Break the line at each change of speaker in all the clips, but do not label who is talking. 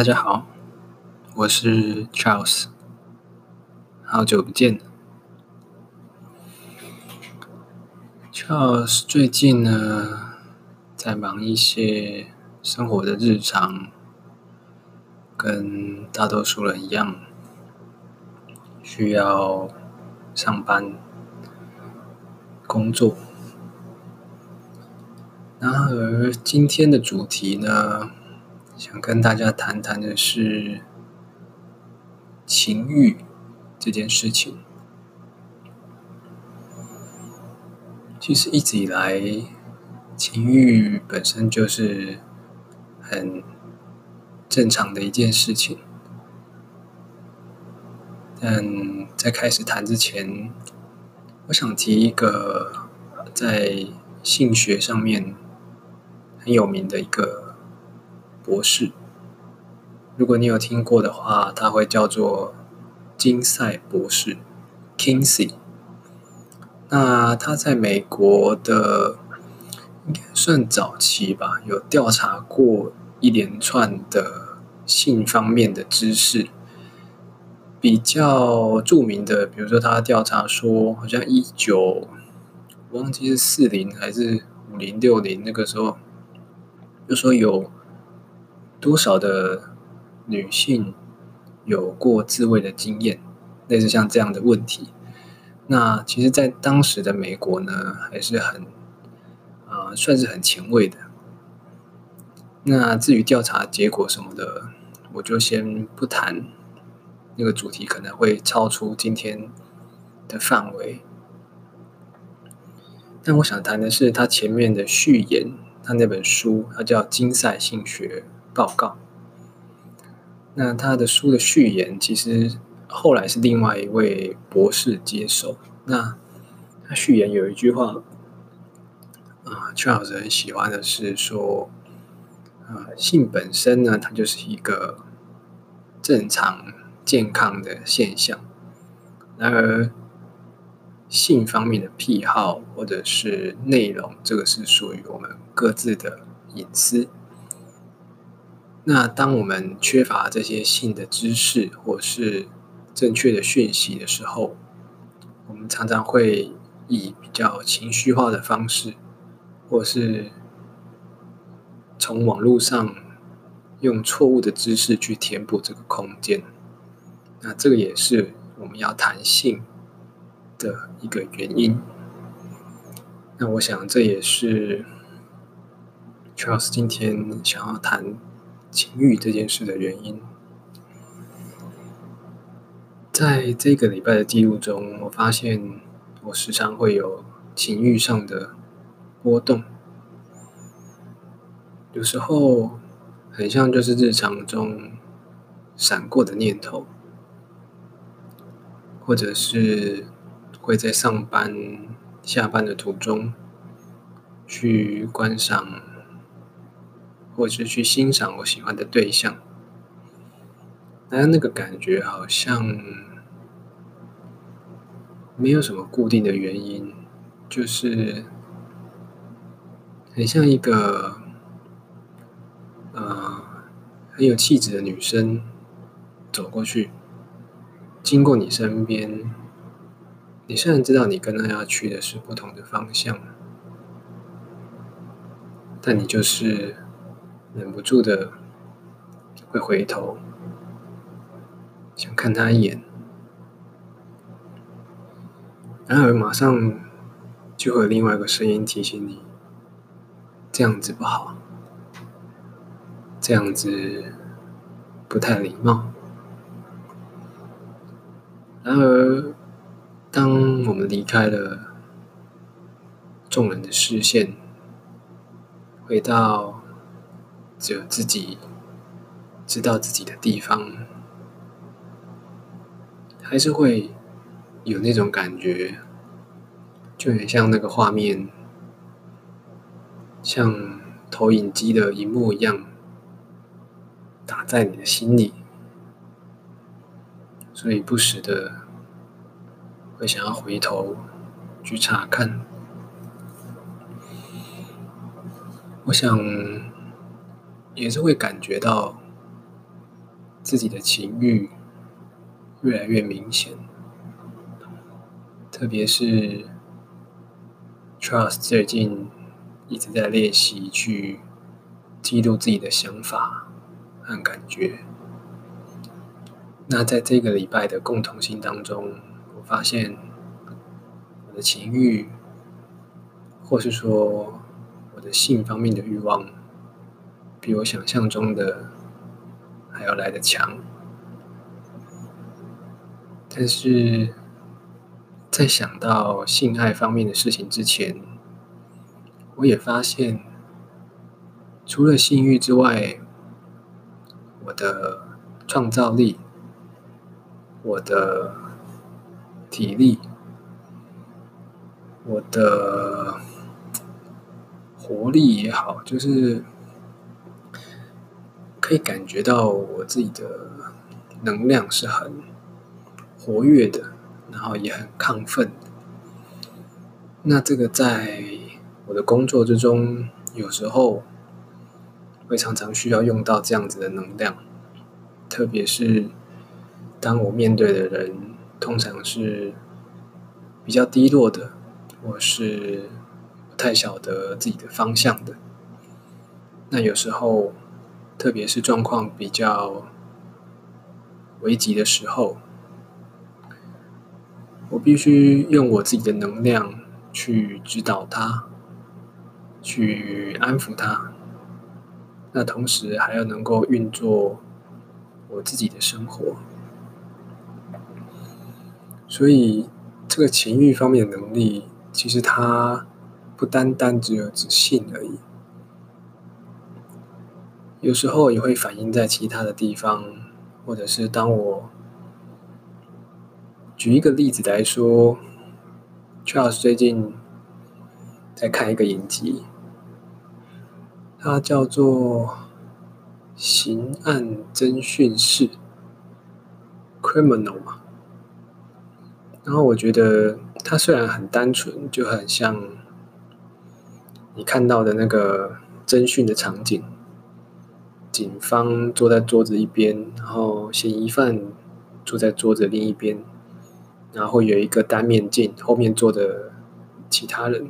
大家好，我是 Charles，好久不见。Charles 最近呢，在忙一些生活的日常，跟大多数人一样，需要上班、工作。然而今天的主题呢，想跟大家谈谈的是情欲这件事情。其实一直以来，情欲本身就是很正常的一件事情。但在开始谈之前，我想提一个在性学上面很有名的一个。博士，如果你有听过的话，他会叫做金赛博士 （Kinsey）。那他在美国的应该算早期吧，有调查过一连串的性方面的知识。比较著名的，比如说他调查说，好像一九忘记是四零还是五零六零那个时候，就说有。多少的女性有过自慰的经验？类似像这样的问题，那其实，在当时的美国呢，还是很啊、呃，算是很前卫的。那至于调查结果什么的，我就先不谈，那个主题可能会超出今天的范围。但我想谈的是他前面的序言，他那本书，它叫《金赛性学》。报告。那他的书的序言，其实后来是另外一位博士接手。那他序言有一句话，啊，Charles 很喜欢的是说，啊，性本身呢，它就是一个正常健康的现象。然而，性方面的癖好或者是内容，这个是属于我们各自的隐私。那当我们缺乏这些性的知识或是正确的讯息的时候，我们常常会以比较情绪化的方式，或是从网络上用错误的知识去填补这个空间。那这个也是我们要谈性的一个原因。那我想这也是 Charles 今天想要谈。情欲这件事的原因，在这个礼拜的记录中，我发现我时常会有情欲上的波动，有时候很像就是日常中闪过的念头，或者是会在上班、下班的途中去观赏。或是去欣赏我喜欢的对象，但那个感觉好像没有什么固定的原因，就是很像一个呃很有气质的女生走过去，经过你身边，你虽然知道你跟她要去的是不同的方向，但你就是。忍不住的会回头，想看他一眼，然而马上就会有另外一个声音提醒你：这样子不好，这样子不太礼貌。然而，当我们离开了众人的视线，回到。只有自己知道自己的地方，还是会有那种感觉，就很像那个画面，像投影机的荧幕一样，打在你的心里，所以不时的会想要回头去查看。我想。也是会感觉到自己的情欲越来越明显，特别是 Trust 最近一直在练习去记录自己的想法和感觉。那在这个礼拜的共同性当中，我发现我的情欲，或是说我的性方面的欲望，比我想象中的还要来得强。但是在想到性爱方面的事情之前，我也发现，除了性欲之外，我的创造力。我的体力，我的活力也好，就是可以感觉到我自己的能量是很活跃的，然后也很亢奋。那这个在我的工作之中，有时候会常常需要用到这样子的能量，特别是。当我面对的人通常是比较低落的，或是不太晓得自己的方向的，那有时候，特别是状况比较危急的时候，我必须用我自己的能量去指导他，去安抚他，那同时还要能够运作我自己的生活。所以，这个情欲方面的能力，其实它不单单只有指性而已，有时候也会反映在其他的地方，或者是当我举一个例子来说，Charles 最近在看一个影集，它叫做《刑案侦讯室》（Criminal） 嘛。然后我觉得它虽然很单纯，就很像你看到的那个侦讯的场景，警方坐在桌子一边，然后嫌疑犯坐在桌子另一边，然后有一个单面镜，后面坐着其他人。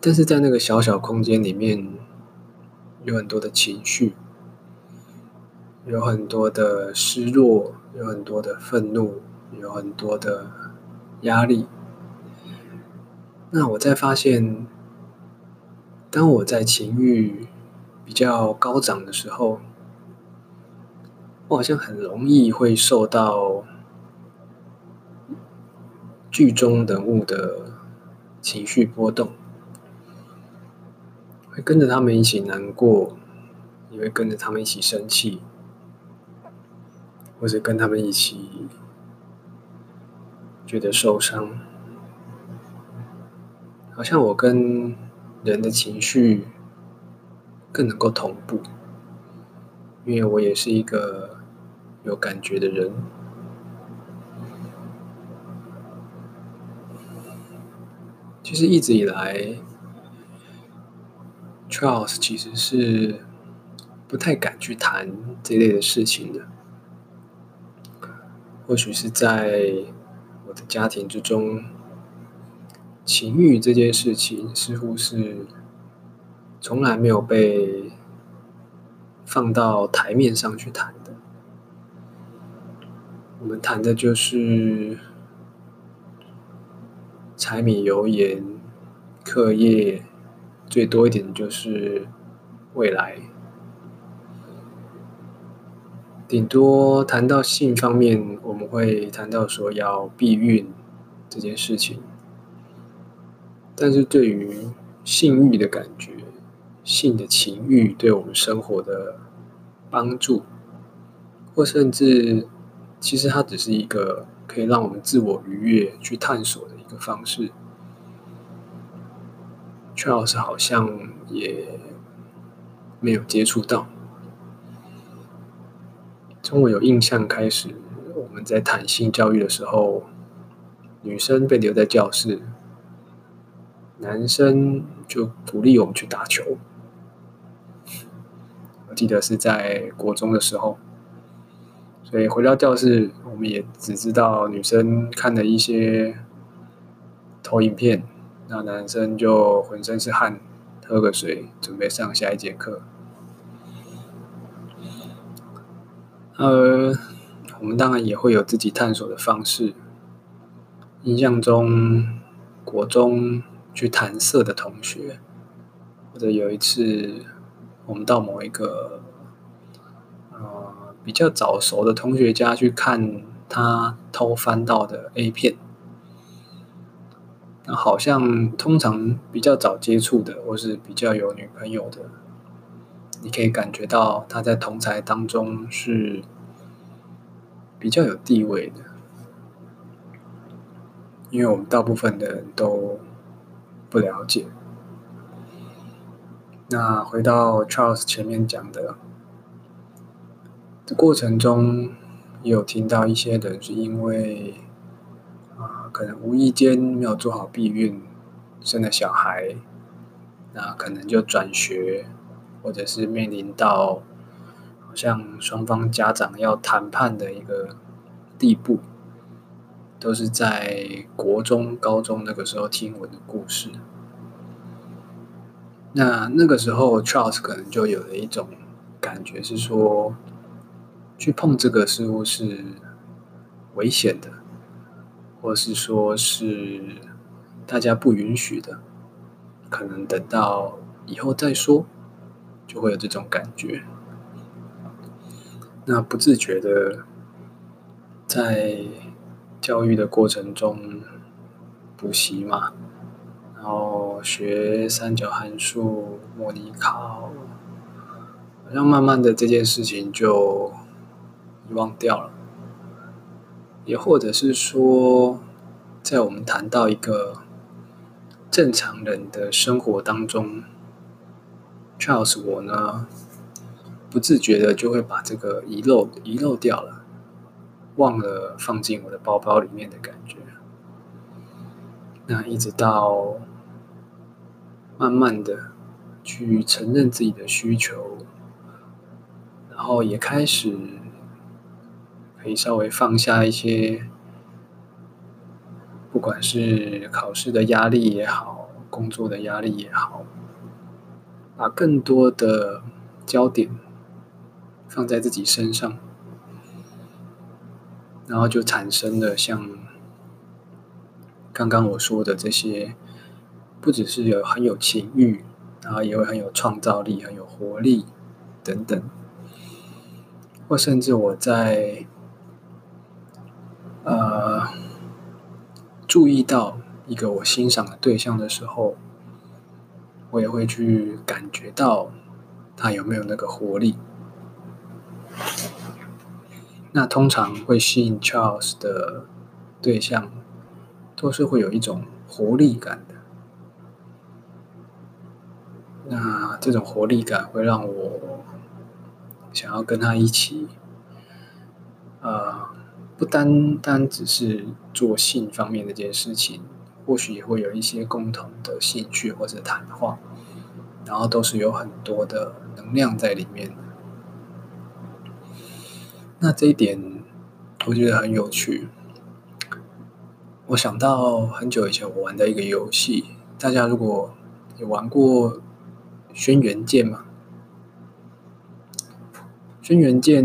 但是在那个小小空间里面，有很多的情绪，有很多的失落，有很多的愤怒。有很多的压力。那我在发现，当我在情欲比较高涨的时候，我好像很容易会受到剧中人物的情绪波动，会跟着他们一起难过，也会跟着他们一起生气，或者跟他们一起。觉得受伤，好像我跟人的情绪更能够同步，因为我也是一个有感觉的人。其实一直以来，Charles 其实是不太敢去谈这类的事情的，或许是在。我的家庭之中，情欲这件事情似乎是从来没有被放到台面上去谈的。我们谈的就是柴米油盐、课业，最多一点就是未来。顶多谈到性方面，我们会谈到说要避孕这件事情，但是对于性欲的感觉、性的情欲对我们生活的帮助，或甚至其实它只是一个可以让我们自我愉悦、去探索的一个方式阙老师好像也没有接触到。从我有印象开始，我们在谈性教育的时候，女生被留在教室，男生就鼓励我们去打球。记得是在国中的时候，所以回到教室，我们也只知道女生看了一些投影片，那男生就浑身是汗，喝个水，准备上下一节课。呃，我们当然也会有自己探索的方式。印象中，国中去谈色的同学，或者有一次，我们到某一个呃比较早熟的同学家去看他偷翻到的 A 片。那好像通常比较早接触的，或是比较有女朋友的。你可以感觉到他在同才当中是比较有地位的，因为我们大部分的人都不了解。那回到 Charles 前面讲的，这过程中有听到一些人是因为啊，可能无意间没有做好避孕，生了小孩，那可能就转学。或者是面临到好像双方家长要谈判的一个地步，都是在国中、高中那个时候听闻的故事。那那个时候，Charles 可能就有了一种感觉，是说去碰这个似乎是危险的，或是说是大家不允许的，可能等到以后再说。就会有这种感觉，那不自觉的在教育的过程中补习嘛，然后学三角函数、模拟考，好像慢慢的这件事情就遗忘掉了，也或者是说，在我们谈到一个正常人的生活当中。Charles，我呢，不自觉的就会把这个遗漏遗漏掉了，忘了放进我的包包里面的感觉。那一直到慢慢的去承认自己的需求，然后也开始可以稍微放下一些，不管是考试的压力也好，工作的压力也好。把更多的焦点放在自己身上，然后就产生了像刚刚我说的这些，不只是有很有情欲，然后也会很有创造力、很有活力等等，或甚至我在呃注意到一个我欣赏的对象的时候。我也会去感觉到他有没有那个活力。那通常会吸引 Charles 的对象，都是会有一种活力感的。这种活力感会让我想要跟他一起，呃，不单单只是做性方面的这件事情。或许也会有一些共同的兴趣或者谈话，然后都是有很多的能量在里面。那这一点我觉得很有趣。我想到很久以前我玩的一个游戏，大家如果有玩过《轩辕剑》吗？《轩辕剑》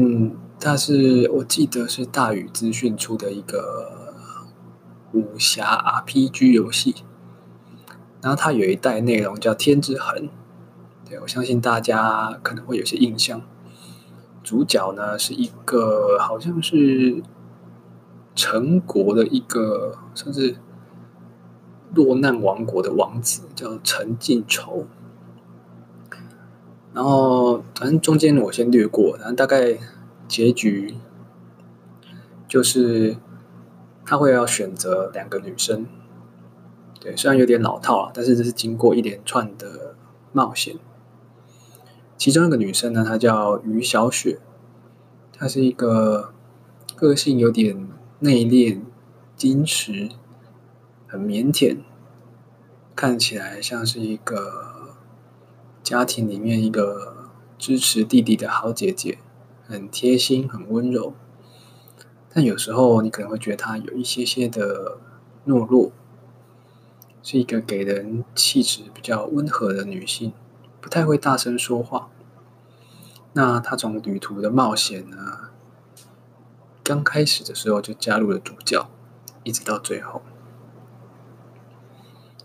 它是我记得是大宇资讯出的一个。武侠 RPG 游戏，然后它有一代内容叫《天之痕》，对，我相信大家可能会有些印象。主角呢是一个好像是陈国的一个，甚至落难王国的王子，叫陈靖仇。然后反正中间我先略过，然后大概结局就是。他会要选择两个女生，对，虽然有点老套了，但是这是经过一连串的冒险。其中一个女生呢，她叫于小雪，她是一个个性有点内敛、矜持、很腼腆，看起来像是一个家庭里面一个支持弟弟的好姐姐，很贴心，很温柔。但有时候你可能会觉得她有一些些的懦弱，是一个给人气质比较温和的女性，不太会大声说话。那她从旅途的冒险呢，刚开始的时候就加入了主教，一直到最后。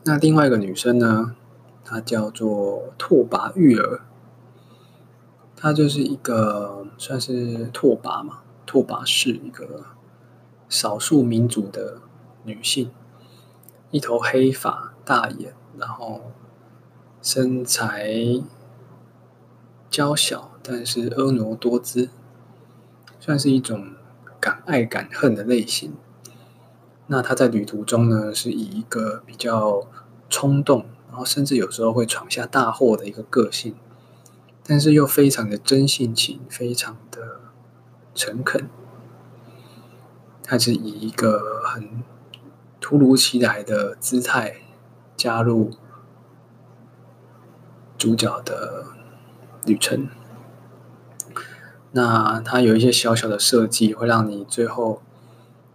那另外一个女生呢，她叫做拓跋玉儿，她就是一个算是拓跋嘛，拓跋氏一个少数民族的女性，一头黑发，大眼，然后身材娇小，但是婀娜多姿，算是一种敢爱敢恨的类型。那他在旅途中呢，是以一个比较冲动，甚至有时候会闯下大祸的一个个性，但是又非常的真性情，非常的诚恳。他是以一个很突如其来的姿态加入主角的旅程。那他有一些小小的设计，会让你最后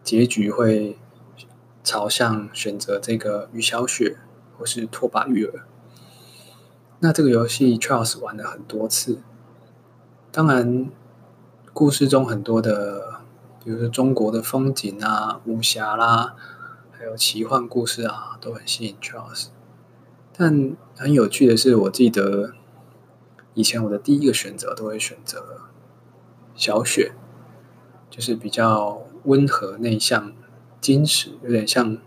结局会。朝向选择这个于小雪或是拓跋玉儿。那这个游戏 Charles 玩了很多次。当然，故事中很多的，比如说中国的风景啊、武侠啦，还有奇幻故事啊，都很吸引 Charles。但很有趣的是，我记得以前我的第一个选择都会选择小雪，就是比较温和内向。矜持，有点像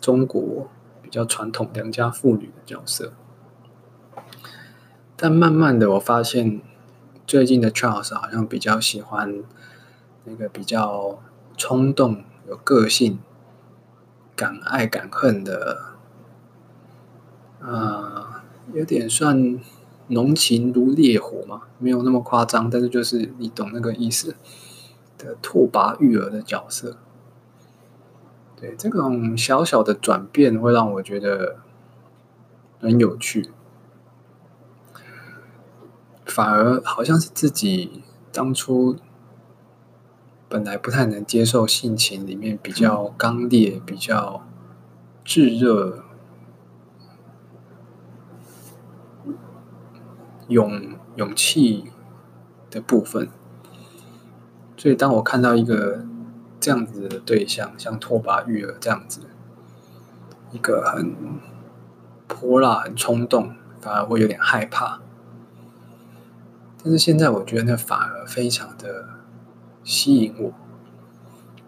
中国比较传统良家妇女的角色，但慢慢的我发现，最近的 Charles 好像比较喜欢那个比较冲动、有个性、敢爱敢恨的，啊、有点算浓情如烈火嘛，没有那么夸张，但是就是你懂那个意思的拓跋玉儿的角色。对，这种小小的转变会让我觉得很有趣，反而好像是自己当初本来不太能接受性情里面比较刚烈、比较炙热、勇勇气的部分，所以当我看到一个。这样子的对象，像拓跋玉儿这样子，一个很泼辣、很冲动，反而会有点害怕。但是现在我觉得那反而非常的吸引我，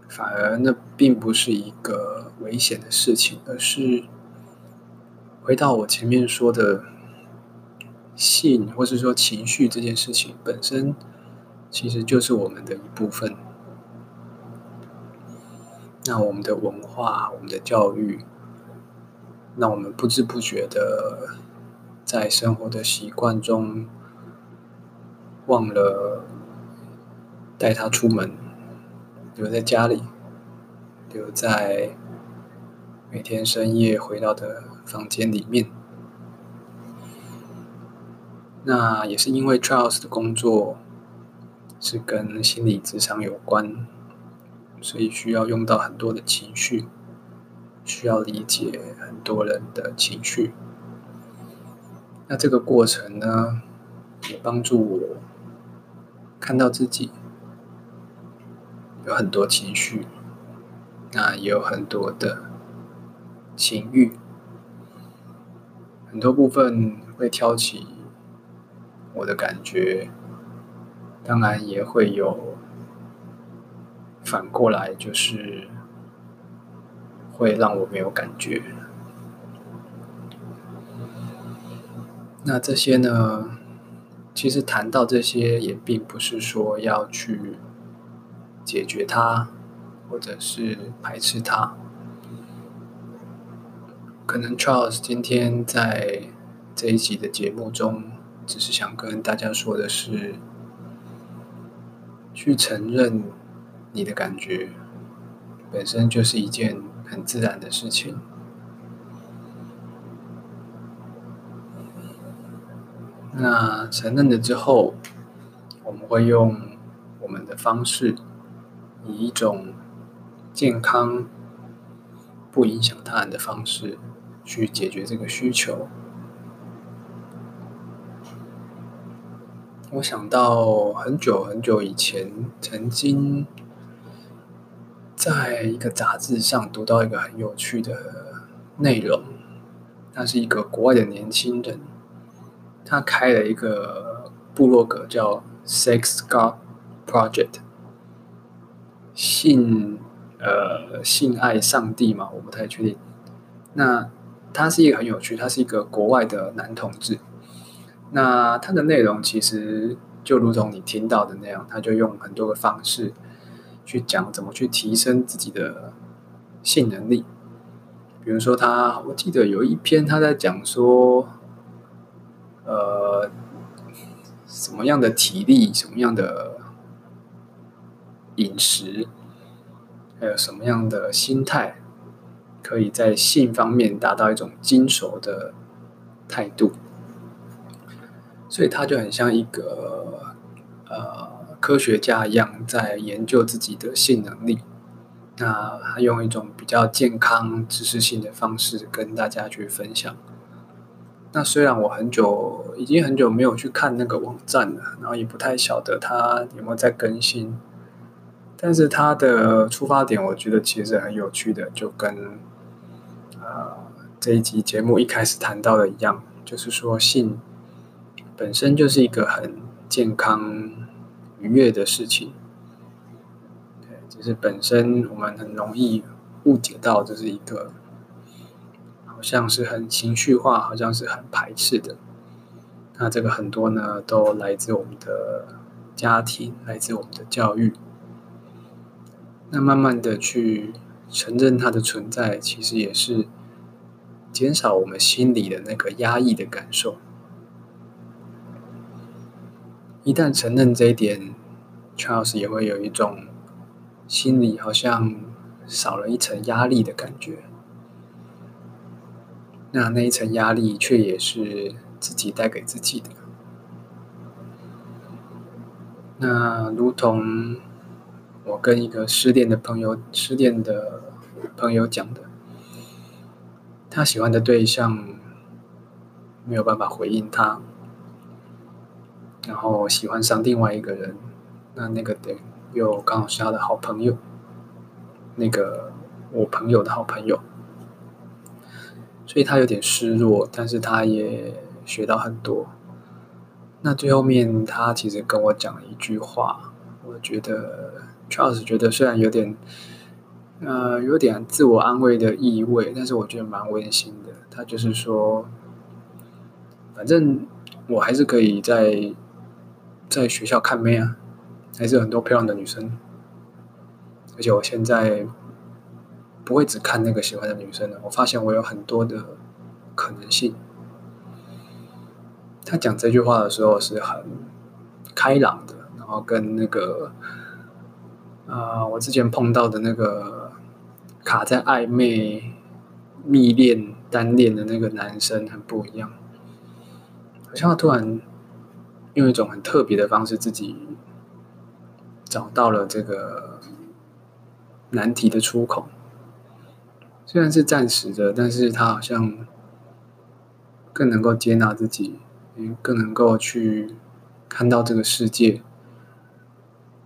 反而那并不是一个危险的事情，而是回到我前面说的性，或是说情绪这件事情本身，其实就是我们的一部分。那我们的文化、我们的教育，让我们不知不觉的在生活的习惯中忘了带他出门，留在家里，留在每天深夜回到的房间里面。那也是因为 Charles 的工作是跟心理智商有关。所以需要用到很多的情绪，需要理解很多人的情绪。那这个过程呢，也帮助我看到自己有很多情绪，那也有很多的情欲，很多部分会挑起我的感觉，当然也会有。反过来就是会让我没有感觉。那这些呢，其实谈到这些也并不是说要去解决它，或者是排斥它。可能 Charles 今天在这一集的节目中，只是想跟大家说的是，去承认。你的感觉本身就是一件很自然的事情。那承认了之后，我们会用我们的方式，以一种健康、不影响他人的方式去解决这个需求。我想到很久很久以前，曾经在一个杂志上读到一个很有趣的内容。他是一个国外的年轻人，他开了一个部落格叫 Sex God Project，性呃性爱上帝嘛，我不太确定。那他是一个很有趣，他是一个国外的男同志。那它的内容其实就如同你听到的那样，他就用很多个方式去讲怎么去提升自己的性能力。比如说他，我记得有一篇他在讲说，呃，什么样的体力，什么样的饮食，还有什么样的心态，可以在性方面达到一种精熟的态度。所以他就很像一个呃科学家一样，在研究自己的性能力。那他用一种比较健康、知识性的方式跟大家去分享。那虽然我很久已经很久没有去看那个网站了，然后也不太晓得他有没有在更新，但是他的出发点我觉得其实很有趣的，就跟呃这一集节目一开始谈到的一样，就是说性。本身就是一个很健康、愉悦的事情，对，就是本身我们很容易误解到这是一个，好像是很情绪化，好像是很排斥的。那这个很多呢，都来自我们的家庭，来自我们的教育。那慢慢的去承认它的存在，其实也是减少我们心里的那个压抑的感受。一旦承认这一点，Charles 也会有一种心里好像少了一层压力的感觉。那那一层压力却也是自己带给自己的。那如同我跟一个失恋的朋友、失恋的朋友讲的，他喜欢的对象没有办法回应他。然后喜欢上另外一个人，那那个点又刚好是他的好朋友，那个我朋友的好朋友，所以他有点失落，但是他也学到很多。那最后面他其实跟我讲了一句话，我觉得 Charles 觉得虽然有点，呃，有点自我安慰的意味，但是我觉得蛮温馨的。他就是说，反正我还是可以在。在学校看妹啊，还是有很多漂亮的女生，而且我现在不会只看那个喜欢的女生了。我发现我有很多的可能性。他讲这句话的时候是很开朗的，然后跟那个啊、呃，我之前碰到的那个卡在暧昧、蜜恋、单恋的那个男生很不一样，好像他突然。用一种很特别的方式，自己找到了这个难题的出口。虽然是暂时的，但是他好像更能够接纳自己，更能够去看到这个世界，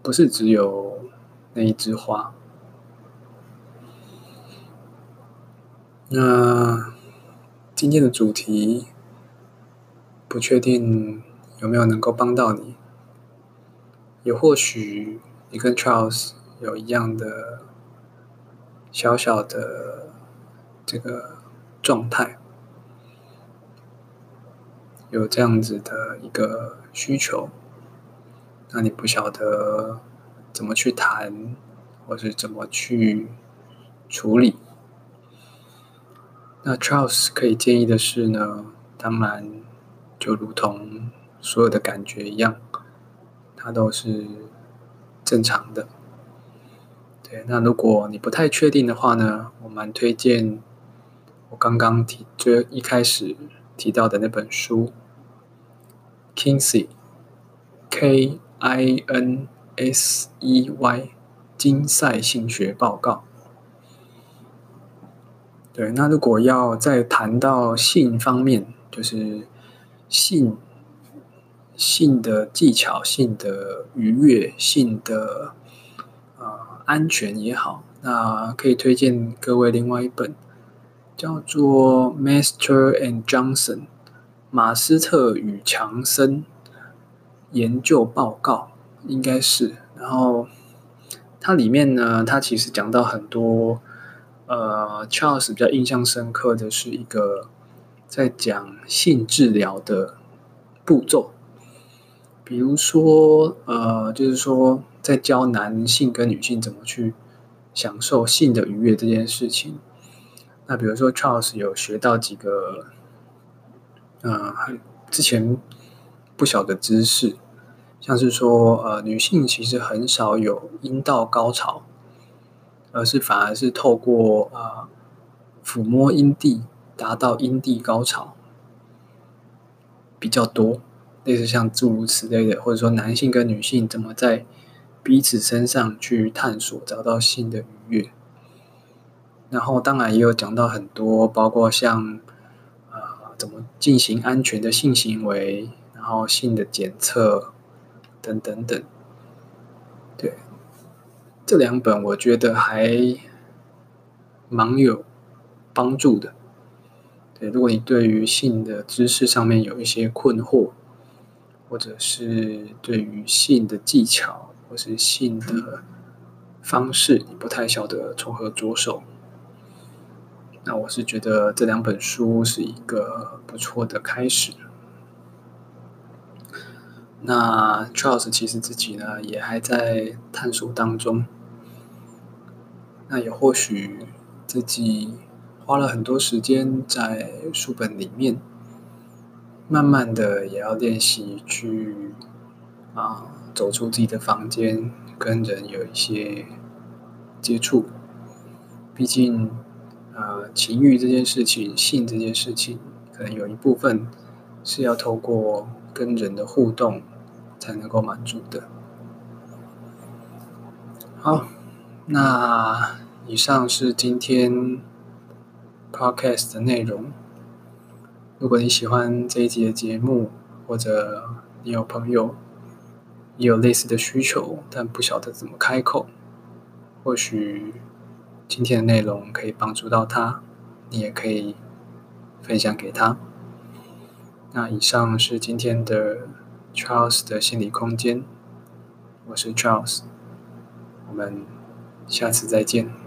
不是只有那一枝花。那今天的主题不确定。有没有能够帮到你？也或许你跟 Charles 有一样的小小的这个状态，有这样子的一个需求，那你不晓得怎么去谈，或是怎么去处理。那 Charles 可以建议的是呢，当然就如同。所有的感觉一样，它都是正常的。对，那如果你不太确定的话呢，我蛮推荐我刚刚提最一开始提到的那本书，Kinsey，K I N S E Y，金赛性学报告。对，那如果要再谈到性方面，就是性。性的技巧、性的愉悦、性的呃安全也好，那可以推荐各位另外一本叫做《Master and Johnson》马斯特与强森研究报告，应该是。然后它里面呢，它其实讲到很多呃，Charles 比较印象深刻的是一个在讲性治疗的步骤。比如说，呃，就是说，在教男性跟女性怎么去享受性的愉悦这件事情。那比如说，Charles 有学到几个，呃，之前不晓得知识，像是说，呃，女性其实很少有阴道高潮，而是反而是透过、呃、抚摸阴蒂达到阴蒂高潮比较多。类似像诸如此类的，或者说男性跟女性怎么在彼此身上去探索，找到性的愉悦。然后当然也有讲到很多，包括像呃怎么进行安全的性行为，然后性的检测等等等。对，这两本我觉得还蛮有帮助的。对，如果你对于性的知识上面有一些困惑，或者是对于性的技巧，或是性的方式，你不太晓得从何着手，那我是觉得这两本书是一个不错的开始。那 Charles 其实自己呢也还在探索当中，那也或许自己花了很多时间在书本里面。慢慢的，也要练习去啊，走出自己的房间，跟人有一些接触。毕竟，呃，情欲这件事情，性这件事情，可能有一部分是要透过跟人的互动才能够满足的。好，那以上是今天 Podcast 的内容。如果你喜欢这一集的节目，或者你有朋友也有类似的需求，但不晓得怎么开口，或许今天的内容可以帮助到他，你也可以分享给他。那以上是今天的 Charles 的心理空间，我是 Charles，我们下次再见。